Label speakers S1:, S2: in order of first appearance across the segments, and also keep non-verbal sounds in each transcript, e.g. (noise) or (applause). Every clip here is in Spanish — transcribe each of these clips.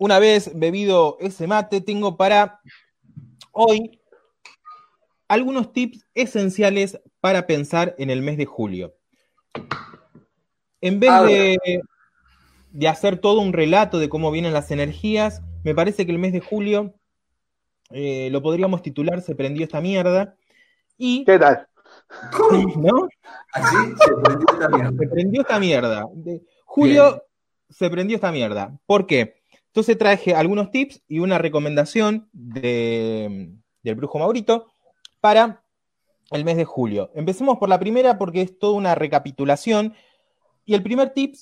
S1: una vez bebido ese mate, tengo para hoy algunos tips esenciales para pensar en el mes de julio. En vez de, de hacer todo un relato de cómo vienen las energías, me parece que el mes de julio eh, lo podríamos titular Se prendió esta mierda. Y,
S2: ¿Qué tal?
S1: ¿No?
S3: Así se prendió esta mierda.
S1: Se prendió esta mierda. De- Julio se prendió esta mierda. ¿Por qué? Entonces traje algunos tips y una recomendación de, del brujo Maurito para el mes de julio. Empecemos por la primera porque es toda una recapitulación. Y el primer tip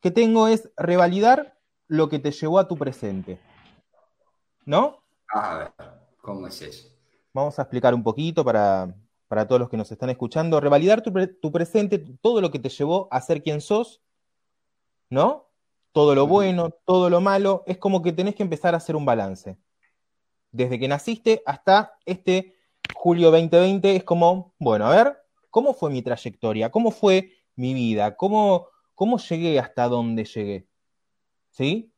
S1: que tengo es revalidar lo que te llevó a tu presente. ¿No?
S3: A ver, ¿cómo es eso?
S1: Vamos a explicar un poquito para, para todos los que nos están escuchando. Revalidar tu, tu presente, todo lo que te llevó a ser quien sos, ¿no? Todo lo bueno, todo lo malo, es como que tenés que empezar a hacer un balance. Desde que naciste hasta este julio 2020 es como, bueno, a ver, ¿cómo fue mi trayectoria? ¿Cómo fue mi vida? ¿Cómo, cómo llegué hasta donde llegué? ¿Sí?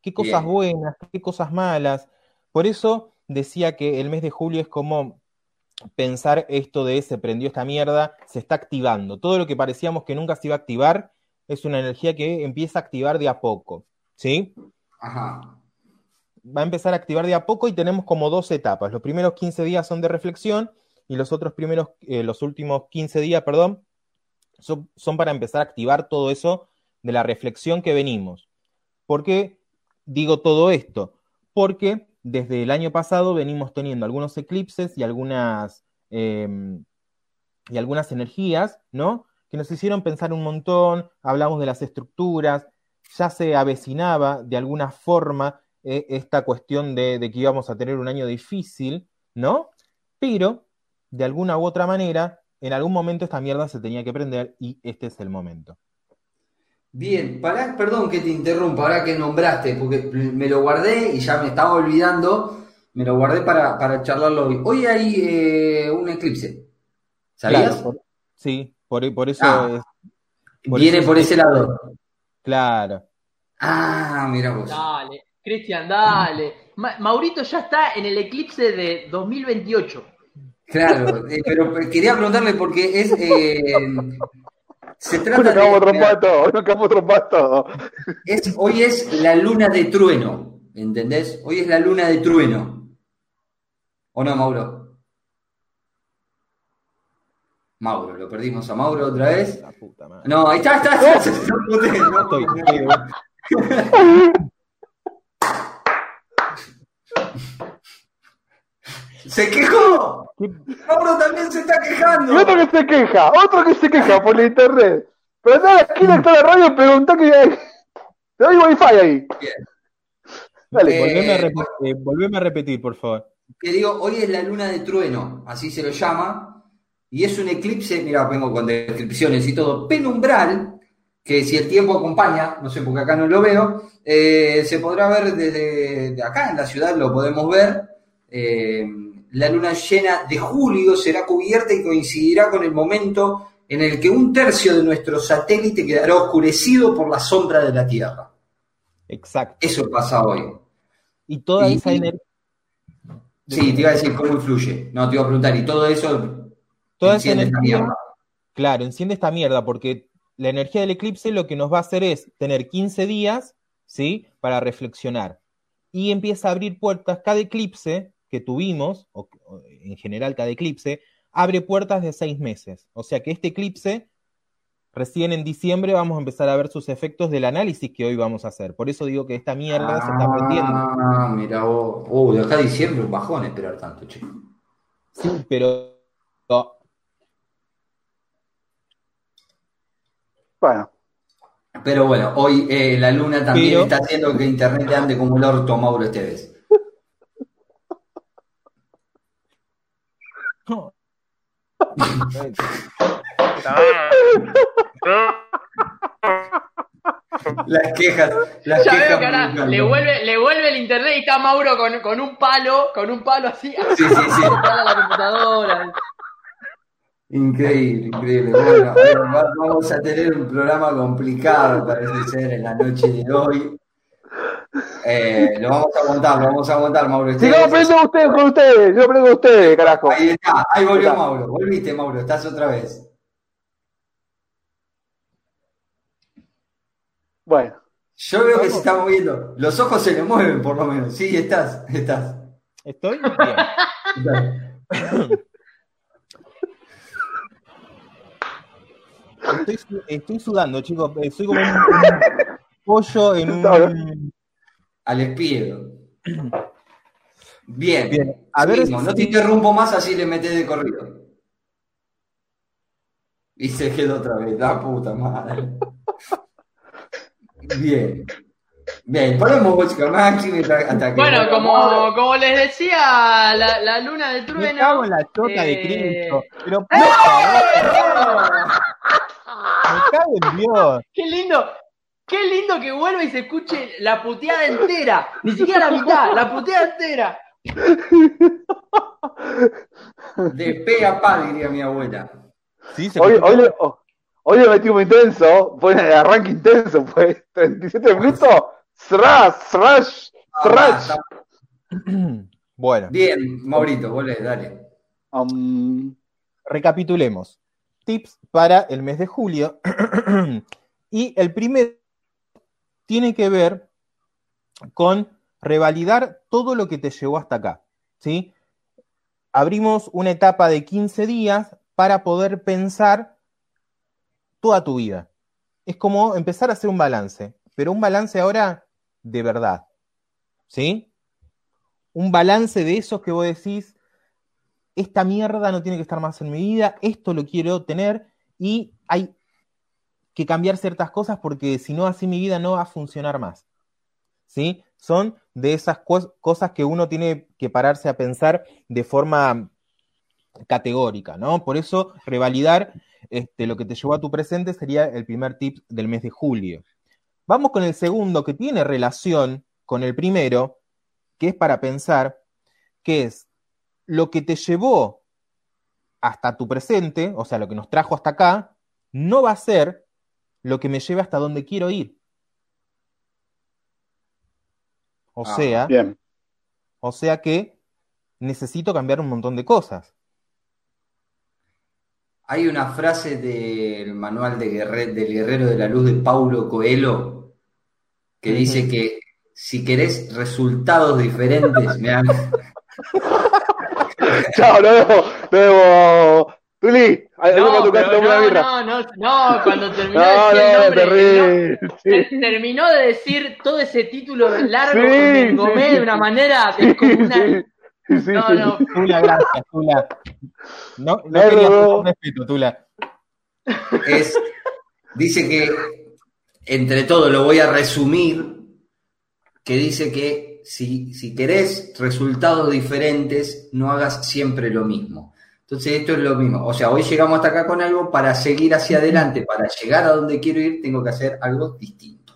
S1: ¿Qué cosas
S3: Bien.
S1: buenas? ¿Qué cosas malas? Por eso decía que el mes de julio es como pensar esto de se prendió esta mierda, se está activando. Todo lo que parecíamos que nunca se iba a activar es una energía que empieza a activar de a poco. ¿Sí?
S3: Ajá.
S1: Va a empezar a activar de a poco y tenemos como dos etapas. Los primeros 15 días son de reflexión y los otros primeros, eh, los últimos 15 días, perdón, son, son para empezar a activar todo eso de la reflexión que venimos. ¿Por qué digo todo esto? Porque desde el año pasado venimos teniendo algunos eclipses y algunas, eh, y algunas energías, ¿no? Que nos hicieron pensar un montón, hablamos de las estructuras, ya se avecinaba de alguna forma eh, esta cuestión de, de que íbamos a tener un año difícil, ¿no? Pero, de alguna u otra manera, en algún momento esta mierda se tenía que prender y este es el momento.
S3: Bien, pará, perdón que te interrumpa, ahora que nombraste, porque me lo guardé y ya me estaba olvidando, me lo guardé para, para charlarlo hoy. Hoy hay eh, un eclipse, ¿sabías?
S1: Claro, sí, por, por eso
S3: Ah.
S1: es. por
S3: Viene
S1: eso
S3: por
S1: es-
S3: ese lado.
S1: Claro.
S3: Ah, mira vos.
S4: Dale, Cristian, dale. Ma- Maurito ya está en el eclipse de 2028.
S3: Claro, (laughs) eh, pero quería preguntarle porque es... eh, se
S2: Hoy
S3: trata
S2: acabamos
S3: de...
S2: todo.
S3: Es, hoy es la luna de trueno, ¿entendés? Hoy es la luna de trueno. ¿O no, Mauro? Mauro, lo perdimos a Mauro otra vez.
S1: La puta madre.
S3: No, ahí está, está, está. (laughs) está, está, no,
S1: Estoy- estoy-
S3: ¡Se quejó!
S1: ¿Qué-
S3: Mauro también se está
S2: Y
S3: quejando.
S2: otro que se queja, otro que se queja por la internet. Pero anda a la esquina que está la radio y preguntá que hay. Te doy wifi ahí.
S3: Bien.
S2: Dale,
S3: Eh,
S1: volveme, a repetir, eh, volveme a repetir, por favor.
S3: Que digo, hoy es la luna de trueno, así se lo llama, y es un eclipse, mira, vengo con descripciones y todo, penumbral, que si el tiempo acompaña, no sé porque acá no lo veo, eh, se podrá ver desde de acá en la ciudad, lo podemos ver. eh, la luna llena de julio será cubierta y coincidirá con el momento en el que un tercio de nuestro satélite quedará oscurecido por la sombra de la Tierra.
S1: Exacto.
S3: Eso pasa hoy.
S1: Y toda
S3: y-
S1: esa energía.
S3: Sí, te iba a decir cómo influye. No, te iba a preguntar, y todo eso
S1: Toda esa
S3: enciende esta
S1: energía,
S3: mierda.
S1: claro, enciende esta mierda, porque la energía del eclipse lo que nos va a hacer es tener 15 días, ¿sí? Para reflexionar. Y empieza a abrir puertas. Cada eclipse que tuvimos, o, o en general cada eclipse, abre puertas de seis meses. O sea que este eclipse, recién en diciembre, vamos a empezar a ver sus efectos del análisis que hoy vamos a hacer. Por eso digo que esta mierda se está prendiendo.
S3: Ah, mira vos. De acá a diciembre un bajón esperar tanto, che.
S1: Sí, pero no,
S2: Bueno,
S3: Pero bueno, hoy eh, la luna también
S1: Pero-
S3: está haciendo que internet ande como el orto Mauro Esteves.
S1: no. (laughs)
S3: Las quejas, las
S4: Ya
S3: quejas.
S4: veo que ahora
S3: musicales.
S4: le vuelve, le vuelve el internet y está Mauro con, con un palo, con un palo así,
S3: Sí, sí, sí. (laughs)
S4: a la computadora.
S3: Increíble, increíble. Bueno, (laughs) vamos a tener un programa complicado, parece ser, en la noche de hoy. Eh, lo vamos a aguantar, lo vamos a aguantar, Mauro.
S2: Si no aprendo ustedes con ustedes, yo aprendo con ustedes, carajo.
S3: Ahí está, ahí volvió
S2: Está.
S3: Mauro. Volviste, Mauro, estás otra vez.
S2: Bueno,
S3: Yo veo que se está moviendo. Los ojos se le mueven, por lo menos. Sí, estás, estás.
S1: ¿Estoy? Bien. (laughs) Estoy, estoy sudando, chicos. Eh, Soy como un, un pollo en un.
S3: Al espiedo. Bien.
S1: Bien, a ver.
S3: No te interrumpo más, así le metes de corrido. Y se quedó otra vez, la puta madre. Bien. Bien, ponemos música máxima hasta que.
S4: Bueno, como, como les decía, la, la luna de
S1: Me
S4: trueno.
S1: cago en la chota de
S4: eh,
S1: Cristo. Pero me cago en Dios. (laughs)
S4: Qué lindo, qué lindo que vuelva y se escuche la puteada entera. Ni siquiera la mitad, la puteada entera. (laughs)
S3: De pe a pa, diría mi abuela.
S1: Sí, se
S2: hoy, hoy, le- oh, hoy le metimos intenso, fue el arranque intenso, fue 37 minutos, thrash, thrash,
S3: Ah,
S2: thrash.
S3: está-
S1: Bueno,
S3: Bien, Maurito, volvé, dale.
S2: Um,
S1: recapitulemos. Tips para el mes de julio. (clears throat) y el primero tiene que ver con revalidar todo lo que te llevó hasta acá. ¿sí? Abrimos una etapa de 15 días para poder pensar toda tu vida. Es como empezar a hacer un balance, pero un balance ahora de verdad. ¿Sí? Un balance de esos que vos decís, esta mierda no tiene que estar más en mi vida, esto lo quiero tener y hay que cambiar ciertas cosas porque si no así mi vida no va a funcionar más. ¿Sí? Son de esas cos- cosas que uno tiene que pararse a pensar de forma categórica, ¿no? Por eso revalidar este, lo que te llevó a tu presente sería el primer tip del mes de julio. Vamos con el segundo que tiene relación con el primero, que es para pensar, que es lo que te llevó hasta tu presente, o sea, lo que nos trajo hasta acá, no va a ser lo que me lleve hasta donde quiero ir. O
S3: Ah,
S1: sea,
S2: bien.
S1: o sea que necesito cambiar un montón de cosas.
S3: Hay una frase del manual de guerre- del guerrero de la luz de Paulo Coelho que dice que si querés resultados diferentes, mirá, (laughs) (laughs)
S2: Chao, lo debo, lo debo. Tuli,
S4: No, pero no, no, no, no, cuando terminó de
S2: No,
S4: decir el
S2: no,
S4: nombre,
S2: Sí. (laughs)
S4: terminó de decir todo ese título largo,
S2: Sí,
S4: me engomé
S2: sí.
S4: de una manera descomunal.
S2: Sí, sí,
S4: No,
S2: sí.
S4: no,
S1: Tula, gracias, Tula. No, no quería respeto, Tula.
S3: es, dice que, entre todo, lo voy a resumir, que dice que si, si querés resultados diferentes, no hagas siempre lo mismo. Entonces, esto es lo mismo. O sea, hoy llegamos hasta acá con algo, para seguir hacia adelante, para llegar a donde quiero ir, tengo que hacer algo distinto.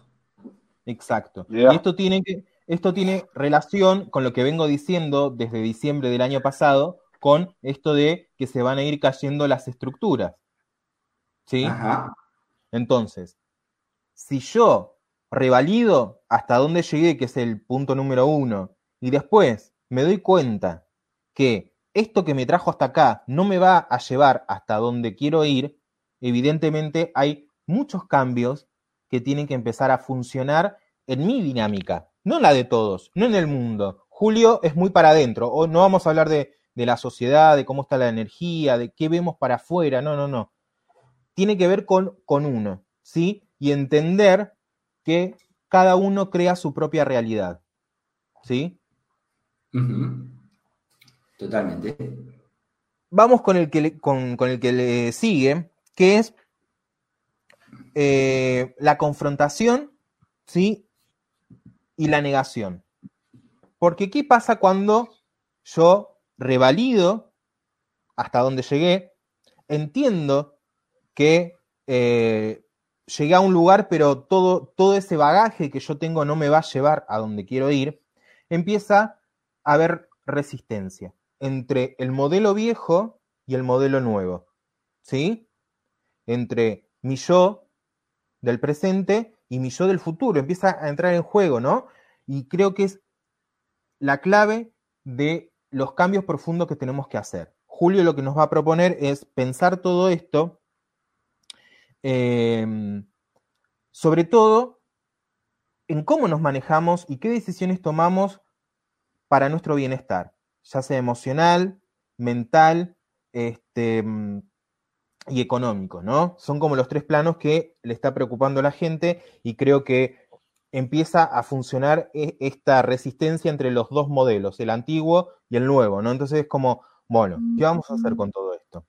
S1: Exacto. Y esto tiene que, esto tiene relación con lo que vengo diciendo desde diciembre del año pasado, con esto de que se van a ir cayendo las estructuras. ¿Sí?
S3: Ajá.
S1: Entonces, si yo revalido hasta dónde llegué, que es el punto número uno, y después me doy cuenta que esto que me trajo hasta acá no me va a llevar hasta donde quiero ir, evidentemente hay muchos cambios que tienen que empezar a funcionar en mi dinámica, no en la de todos, no en el mundo. Julio es muy para adentro, o no vamos a hablar de, de la sociedad, de cómo está la energía, de qué vemos para afuera, no, no, no. Tiene que ver con, con uno, ¿sí? Y entender que cada uno crea su propia realidad, ¿sí?
S3: Totalmente.
S1: Vamos con el que le, con, con el que le sigue, que es eh, la confrontación, ¿sí? Y la negación. Porque ¿qué pasa cuando yo revalido hasta donde llegué? Entiendo que eh, llegué a un lugar, pero todo, todo ese bagaje que yo tengo no me va a llevar a donde quiero ir, empieza a haber resistencia entre el modelo viejo y el modelo nuevo, ¿sí? Entre mi yo del presente y mi yo del futuro, empieza a entrar en juego, ¿no? y creo que es la clave de los cambios profundos que tenemos que hacer. Julio lo que nos va a proponer es pensar todo esto, eh, sobre todo en cómo nos manejamos y qué decisiones tomamos para nuestro bienestar, ya sea emocional, mental este, mm, y económico, ¿no? Son como los tres planos que le está preocupando a la gente y creo que empieza a funcionar e- esta resistencia entre los dos modelos, el antiguo y el nuevo, ¿no? Entonces es como, bueno, ¿qué vamos a hacer con todo esto?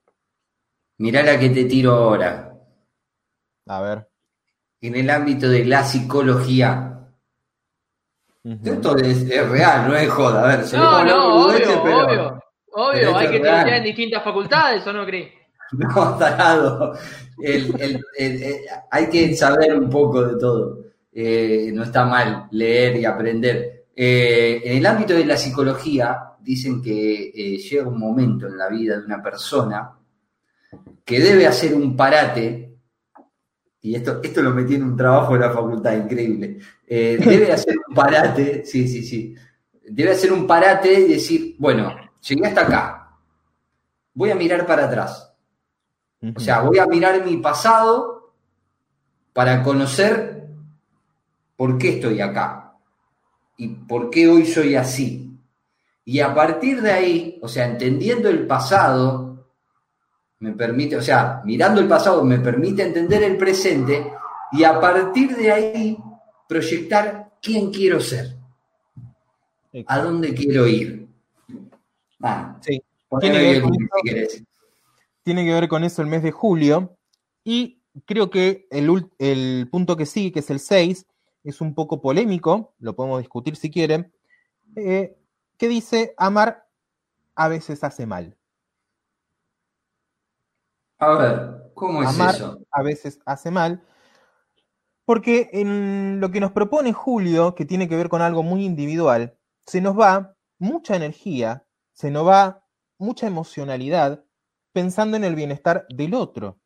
S3: Mirá la que te tiro ahora.
S1: A ver.
S3: En el ámbito de la psicología. Esto es, es real, no es joda. A ver, se
S4: No, no, obvio,
S3: pero-
S4: obvio. Obvio,
S3: pero
S4: hay que estudiar en distintas facultades, ¿o no crees? (laughs)
S3: No, tarado. El- el- el- el- hay que saber un poco de todo. Eh, no está mal leer y aprender. Eh, en el ámbito de la psicología, dicen que eh, llega un momento en la vida de una persona que debe hacer un parate, y esto, esto lo metí en un trabajo de la facultad, increíble. Eh, debe hacer un parate, sí, sí, sí. Debe hacer un parate y decir, bueno, llegué hasta acá. Voy a mirar para atrás. O sea, voy a mirar mi pasado para conocer por qué estoy acá y por qué hoy soy así. Y a partir de ahí, o sea, entendiendo el pasado, me permite, o sea, mirando el pasado me permite entender el presente y a partir de ahí proyectar quién quiero ser, a dónde quiero ir. Ah,
S1: Sí. Tiene que ver con
S3: si querés.
S1: tiene que ver con eso el mes de julio. Y creo que el punto que sigue, que es el 6, es un poco polémico, lo podemos discutir si quieren, eh, que dice, amar a veces hace mal.
S3: A ver, ¿cómo es
S1: Amar
S3: eso?
S1: a veces hace mal. Porque en lo que nos propone Julio, que tiene que ver con algo muy individual, se nos va mucha energía, se nos va mucha emocionalidad pensando en el bienestar del otro.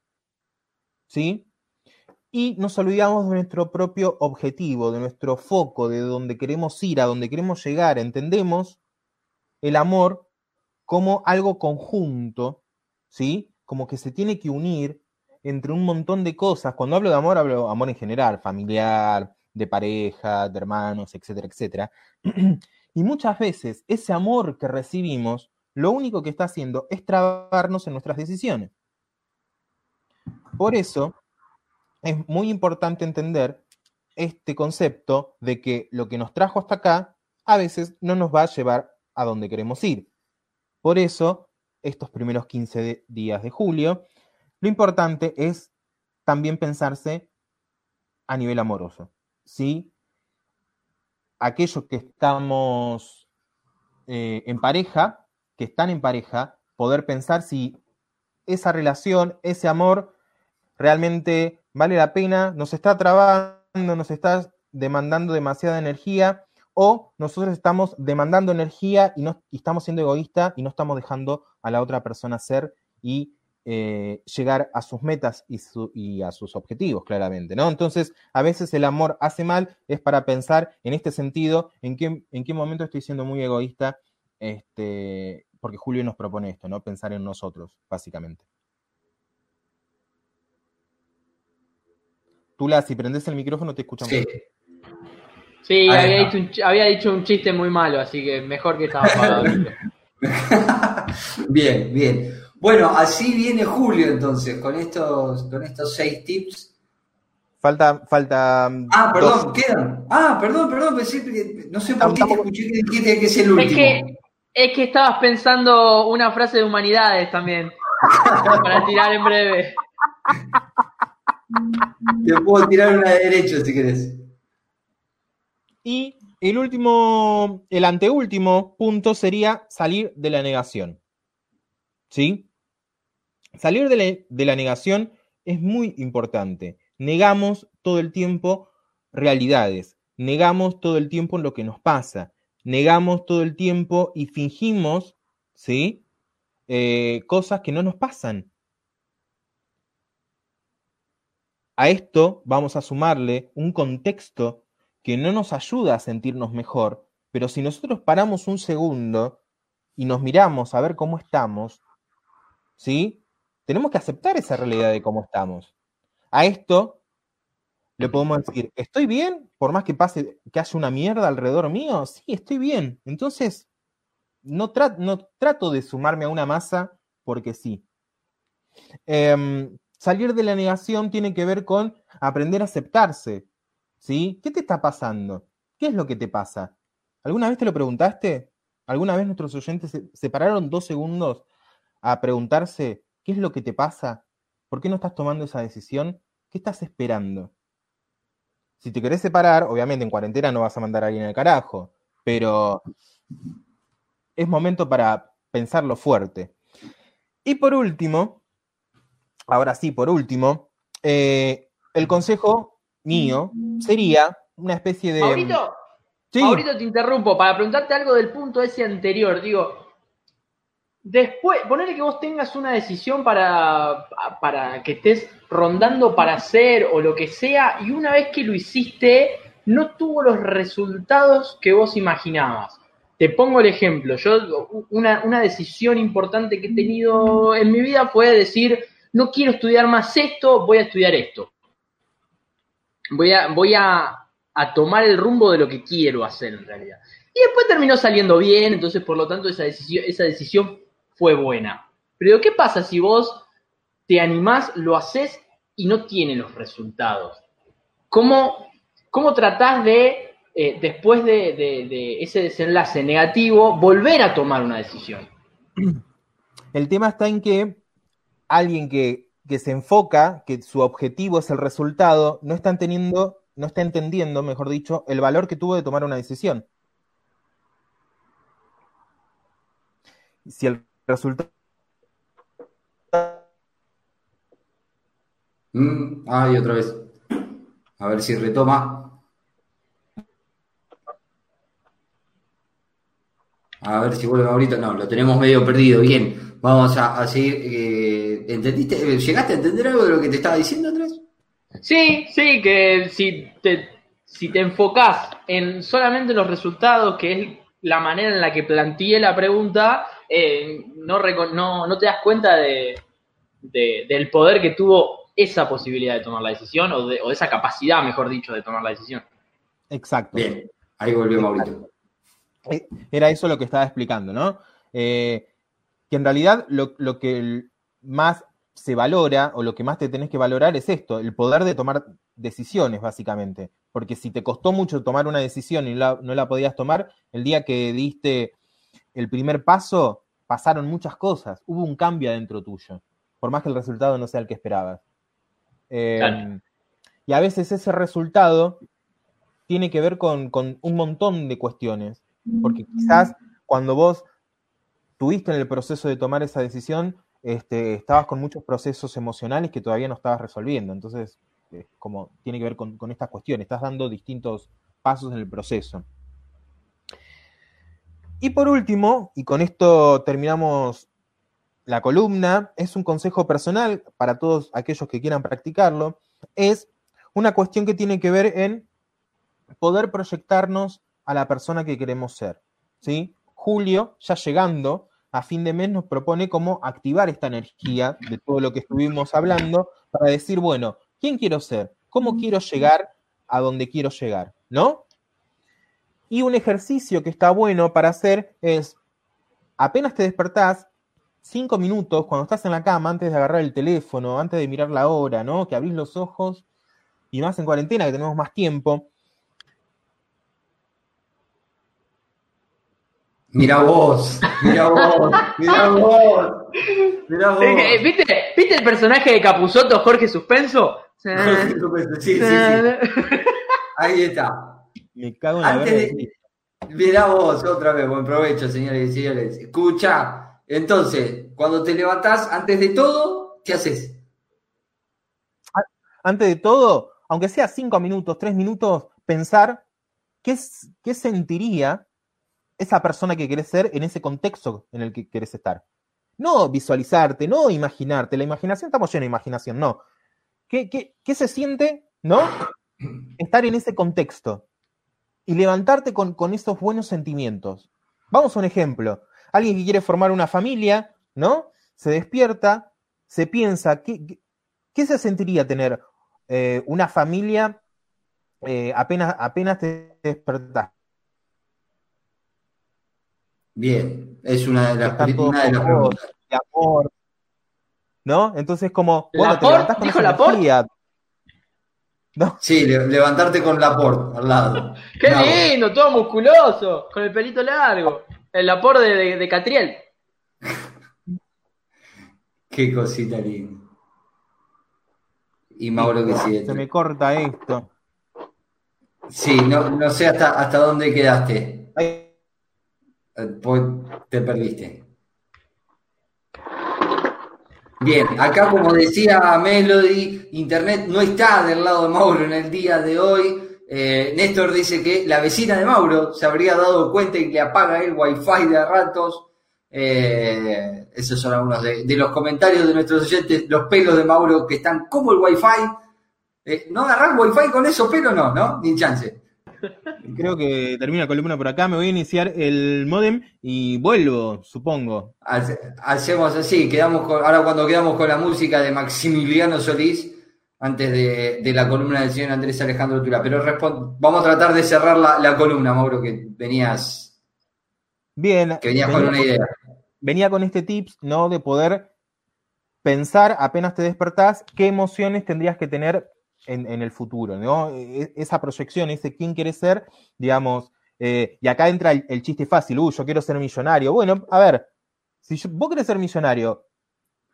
S1: ¿Sí? Y nos olvidamos de nuestro propio objetivo, de nuestro foco, de donde queremos ir, a donde queremos llegar. Entendemos el amor como algo conjunto, ¿sí? Como que se tiene que unir entre un montón de cosas. Cuando hablo de amor, hablo de amor en general, familiar, de pareja, de hermanos, etcétera, etcétera. (clears throat) Y muchas veces ese amor que recibimos, lo único que está haciendo es trabarnos en nuestras decisiones. Por eso es muy importante entender este concepto de que lo que nos trajo hasta acá a veces no nos va a llevar a donde queremos ir. Por eso, estos primeros 15 de- días de julio, lo importante es también pensarse a nivel amoroso. ¿sí? Aquellos que estamos eh, en pareja, que están en pareja, poder pensar si esa relación, ese amor, realmente vale la pena, nos está trabando, nos está demandando demasiada energía, o nosotros estamos demandando energía y, no, estamos siendo egoístas y no estamos dejando a la otra persona ser y eh, llegar a sus metas y a sus objetivos, claramente, ¿no? Entonces, a veces el amor hace mal, es para pensar en este sentido, en qué, en qué momento estoy siendo muy egoísta, este, porque Julio nos propone esto, ¿no? Pensar en nosotros, básicamente. Tula, si prendes el micrófono te escuchamos.
S3: Sí.
S4: Sí,
S3: Ahí
S4: había dicho, un, había dicho un chiste muy malo, así que mejor que estaba apagado. (laughs)
S3: bien, bien. Bueno, así viene Julio entonces, con estos, con estos seis tips.
S1: Falta, falta.
S3: Ah, perdón,
S1: dos.
S3: quedan. Ah, perdón, perdón, pensé que, no sé por qué te escuché que dijiste que es el último.
S4: es, que, es que estabas pensando una frase de humanidades también, (laughs) para tirar en breve.
S3: Te puedo tirar una de derecho si querés.
S1: Y el último, el anteúltimo punto sería salir de la negación. ¿Sí? Salir de la, negación es muy importante. Negamos todo el tiempo realidades, negamos todo el tiempo lo que nos pasa, negamos todo el tiempo y fingimos, ¿sí? Eh, cosas que no nos pasan. A esto vamos a sumarle un contexto que no nos ayuda a sentirnos mejor, pero si nosotros paramos un segundo y nos miramos a ver cómo estamos, ¿sí? Tenemos que aceptar esa realidad de cómo estamos. A esto le podemos decir, ¿estoy bien? Por más que pase, que haya una mierda alrededor mío, sí, estoy bien. Entonces, no, trato de sumarme a una masa porque sí. Em, salir de la negación tiene que ver con aprender a aceptarse. ¿Sí? ¿Qué te está pasando? ¿Qué es lo que te pasa? ¿Alguna vez te lo preguntaste? ¿Alguna vez nuestros oyentes se, pararon dos segundos a preguntarse qué es lo que te pasa? ¿Por qué no estás tomando esa decisión? ¿Qué estás esperando? Si te querés separar, obviamente en cuarentena no vas a mandar a alguien al carajo, pero es momento para pensarlo fuerte. Y por último, ahora sí, por último, eh, el consejo mío sería una especie de...
S4: Maurito, sí. te interrumpo para preguntarte algo del punto ese anterior. Digo, después, ponerle que vos tengas una decisión para, para que estés rondando para hacer o lo que sea, y una vez que lo hiciste, no tuvo los resultados que vos imaginabas. Te pongo el ejemplo. Yo, una, una decisión importante que he tenido en mi vida fue decir, no quiero estudiar más esto, voy a estudiar esto. Voy a, voy a, tomar el rumbo de lo que quiero hacer en realidad. Y después terminó saliendo bien, entonces por lo tanto esa decisión, esa decisión fue buena. Pero ¿qué pasa si vos te animás, lo haces y no tiene los resultados? ¿Cómo, cómo tratás de, eh, después de, de ese desenlace negativo, volver a tomar una decisión?
S1: El tema está en que alguien que, se enfoca, que su objetivo es el resultado, no está teniendo, no está entendiendo, mejor dicho, el valor que tuvo de tomar una decisión. Si el resultado
S3: Mm, ay, otra vez. A ver si retoma. A ver si vuelve ahorita. No, lo tenemos medio perdido. Bien, vamos a, seguir. Eh, ¿Entendiste? ¿Llegaste a entender algo de lo que te estaba diciendo, Andrés?
S4: Sí, sí, que si te, si te enfocás en solamente los resultados, que es la manera en la que planteé la pregunta, eh, no, no, no, te das cuenta de, del poder que tuvo esa posibilidad de tomar la decisión o de, esa capacidad, mejor dicho, de tomar la decisión.
S1: Exacto.
S3: Bien, ahí volvió Mauricio.
S1: Eh, era eso lo que estaba explicando, ¿no? Eh, que en realidad lo, lo, que más se valora o lo que más te tenés que valorar es esto, el poder de tomar decisiones, básicamente. Porque si te costó mucho tomar una decisión y no la podías tomar, el día que diste el primer paso, pasaron muchas cosas, hubo un cambio adentro tuyo, por más que el resultado no sea el que esperabas. Em, y a veces ese resultado tiene que ver con, un montón de cuestiones, porque quizás cuando vos tuviste en el proceso de tomar esa decisión, este, estabas con muchos procesos emocionales que todavía no estabas resolviendo. Entonces, como tiene que ver con, con estas cuestiones, estás dando distintos pasos en el proceso. Y por último, y con esto terminamos la columna, es un consejo personal para todos aquellos que quieran practicarlo, es una cuestión que tiene que ver en poder proyectarnos a la persona que queremos ser. ¿sí? Julio, ya llegando a fin de mes, nos propone cómo activar esta energía de todo lo que estuvimos hablando para decir, bueno, ¿quién quiero ser? ¿Cómo quiero llegar a donde quiero llegar? ¿No? Y un ejercicio que está bueno para hacer es, apenas te despertás, cinco minutos, cuando estás en la cama, antes de agarrar el teléfono, antes de mirar la hora, ¿no? Que abrís los ojos, y más en cuarentena, que tenemos más tiempo.
S3: Mira vos, mira vos, mira vos, mira vos.
S4: Eh, ¿Viste, ¿Viste el personaje de Capuzoto, Jorge Suspenso?
S3: Jorge Suspenso, sí, sí, sí. Ahí está.
S1: Me cago en la Antes
S3: Mirá vos, otra vez, buen provecho, señores y señores. Escucha, entonces, cuando te levantás, antes de todo, ¿qué haces?
S1: Antes de todo, aunque sea cinco minutos, tres minutos, pensar qué, qué sentiría esa persona que querés ser en ese contexto en el que querés estar. No visualizarte, no imaginarte. La imaginación, estamos llenos de imaginación, no. ¿Qué, qué, qué se siente, no? Estar en ese contexto. y levantarte con, con esos buenos sentimientos. Vamos a un ejemplo. Alguien que quiere formar una familia, ¿no? Se despierta, se piensa, ¿qué, qué se sentiría tener eh, una familia eh, apenas, apenas te despertás?
S3: Bien, es una de las, una de las preguntas.
S1: De amor, ¿no? Entonces, como,
S4: bueno, te levantás con esa energía.
S3: ¿No? Sí, levantarte con Laporte al lado. (laughs)
S4: ¡Qué lindo! Todo musculoso, con el pelito largo. El Laporte de, de, Catriel. (laughs)
S3: Qué cosita linda. Y Mauro que sigue.
S1: Se me corta esto.
S3: Sí, no, no sé hasta, hasta dónde quedaste. Pues te perdiste. Bien, acá como decía Melody, Internet no está del lado de Mauro en el día de hoy. Eh, Néstor dice que la vecina de Mauro se habría dado cuenta y que apaga el wifi de ratos. Eh, esos son algunos de, los comentarios de nuestros oyentes, los pelos de Mauro que están como el wifi. Eh, no agarrar wifi con eso pero no, ¿no? Ni chance.
S1: Creo que termina la columna por acá. Me voy a iniciar el modem y vuelvo, supongo.
S3: Hacemos así, quedamos ahora cuando quedamos con la música de Maximiliano Solís, antes de, la columna del señor Andrés Alejandro Tura. Pero vamos a tratar de cerrar la, columna, Mauro, que venías.
S1: Bien.
S3: Que venías con una idea.
S1: Venía con este tips, ¿no? De poder pensar apenas te despertás qué emociones tendrías que tener en, el futuro, ¿no? E, e, esa proyección, ese quién quiere ser, digamos, eh, y acá entra el, chiste fácil, uy, yo quiero ser millonario. Bueno, a ver, si vos querés ser millonario,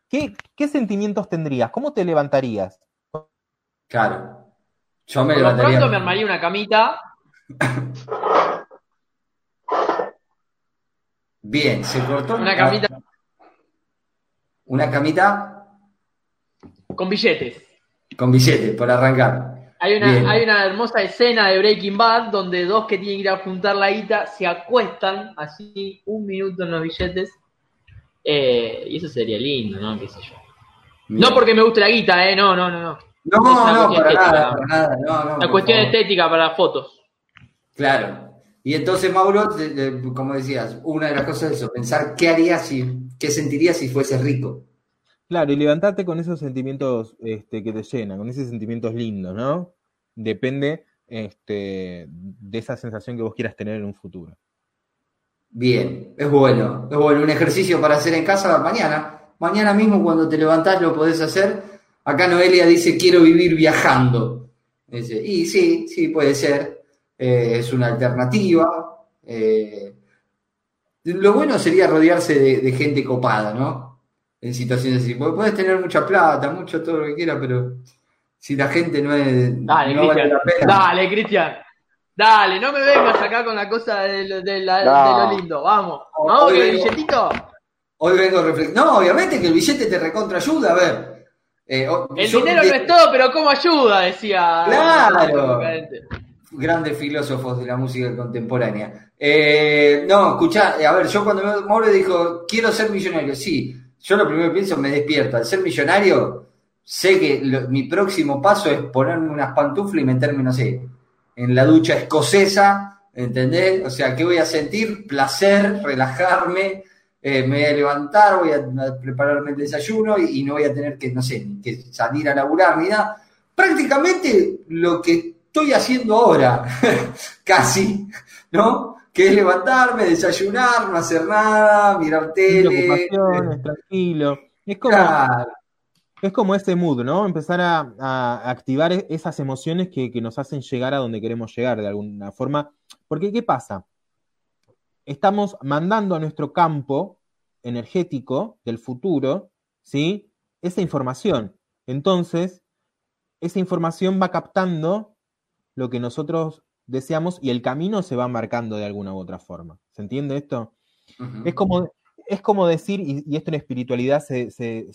S1: ¿qué, sentimientos tendrías? ¿Cómo te levantarías?
S3: Claro. Yo me
S4: Por lo pronto me armaría una camita.
S3: Bien, se cortó.
S4: Una camita.
S3: Una camita.
S4: Con billetes.
S3: Con billetes, por arrancar.
S4: Hay una, hay una hermosa escena de Breaking Bad donde dos que tienen que ir a juntar la guita se acuestan así un minuto en los billetes. Eh, y eso sería lindo, ¿no? ¿Qué sé yo? No porque me guste la guita, ¿eh? No, no, no. No,
S3: no, no para nada, para nada. No, no,
S4: la cuestión estética para las fotos.
S3: Claro. Y entonces, Mauro, como decías, una de las cosas es eso, pensar qué harías si, qué sentirías si fuese rico.
S1: Claro, y levantarte con esos sentimientos este, que te llenan, con esos sentimientos lindos, ¿no? Depende este, de esa sensación que vos quieras tener en un futuro.
S3: Bien, es bueno, es bueno. Un ejercicio para hacer en casa mañana. Mañana mismo cuando te levantás lo podés hacer. Acá Noelia dice, quiero vivir viajando. y sí, sí, puede ser. Eh, es una alternativa. Eh, lo bueno sería rodearse de gente copada, ¿no? En situaciones así. Porque puedes tener mucha plata, mucho todo lo que quieras, pero si la gente no es.
S4: Dale, Cristian. Dale, Cristian. Dale, no me vengas acá con la cosa de, lo lindo. Vamos. Vamos, el billetito.
S3: Hoy vengo reflexionando. No, obviamente que el billete te recontra ayuda, a ver.
S4: Eh, el dinero no es todo, pero ¿cómo ayuda? Decía.
S3: Claro. Grandes filósofos de la música contemporánea. Eh, no, escuchá, a ver, yo cuando me dijo, quiero ser millonario, sí, yo lo primero que pienso, me despierto. Al ser millonario, sé que mi próximo paso es ponerme unas pantuflas y meterme, no sé, en la ducha escocesa, ¿entendés? O sea, ¿qué voy a sentir? Placer, relajarme, eh, me voy a levantar, voy a, prepararme el desayuno y, no voy a tener que, no sé, que salir a laburar ni nada. Prácticamente lo que estoy haciendo ahora, (laughs) casi, ¿no? Que es levantarme, desayunar, no hacer nada, mirar tele.
S1: tranquilo. Es como, es como ese mood, ¿no? Empezar a, activar e-, esas emociones que, nos hacen llegar a donde queremos llegar de alguna forma. Porque, ¿qué pasa? Estamos mandando a nuestro campo energético del futuro, ¿sí? Esa información. Entonces, esa información va captando lo que nosotros deseamos y el camino se va marcando de alguna u otra forma. ¿Se entiende esto? es, como, es como decir, y, esto en espiritualidad se,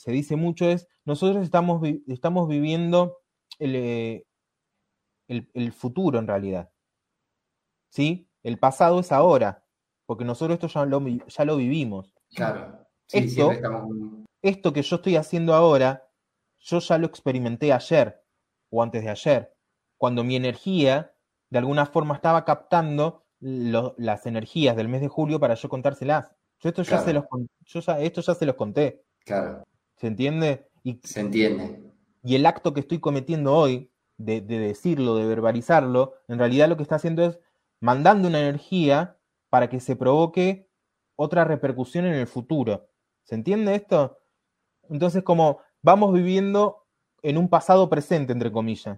S1: dice mucho, es nosotros estamos, estamos viviendo eh, el, el, futuro en realidad. ¿Sí? El pasado es ahora, porque nosotros esto ya lo, ya lo vivimos.
S3: Claro.
S1: esto, esto que yo estoy haciendo ahora, yo ya lo experimenté ayer o antes de ayer, cuando mi energía de alguna forma estaba captando las energías del mes de julio para yo contárselas. Yo esto ya se los yo esto ya se los conté.
S3: Claro.
S1: ¿Se entiende?
S3: Y, se entiende.
S1: Y el acto que estoy cometiendo hoy, de, de decirlo, de verbalizarlo, en realidad lo que está haciendo es mandando una energía para que se provoque otra repercusión en el futuro. ¿Se entiende esto? Entonces, como vamos viviendo en un pasado presente, entre comillas.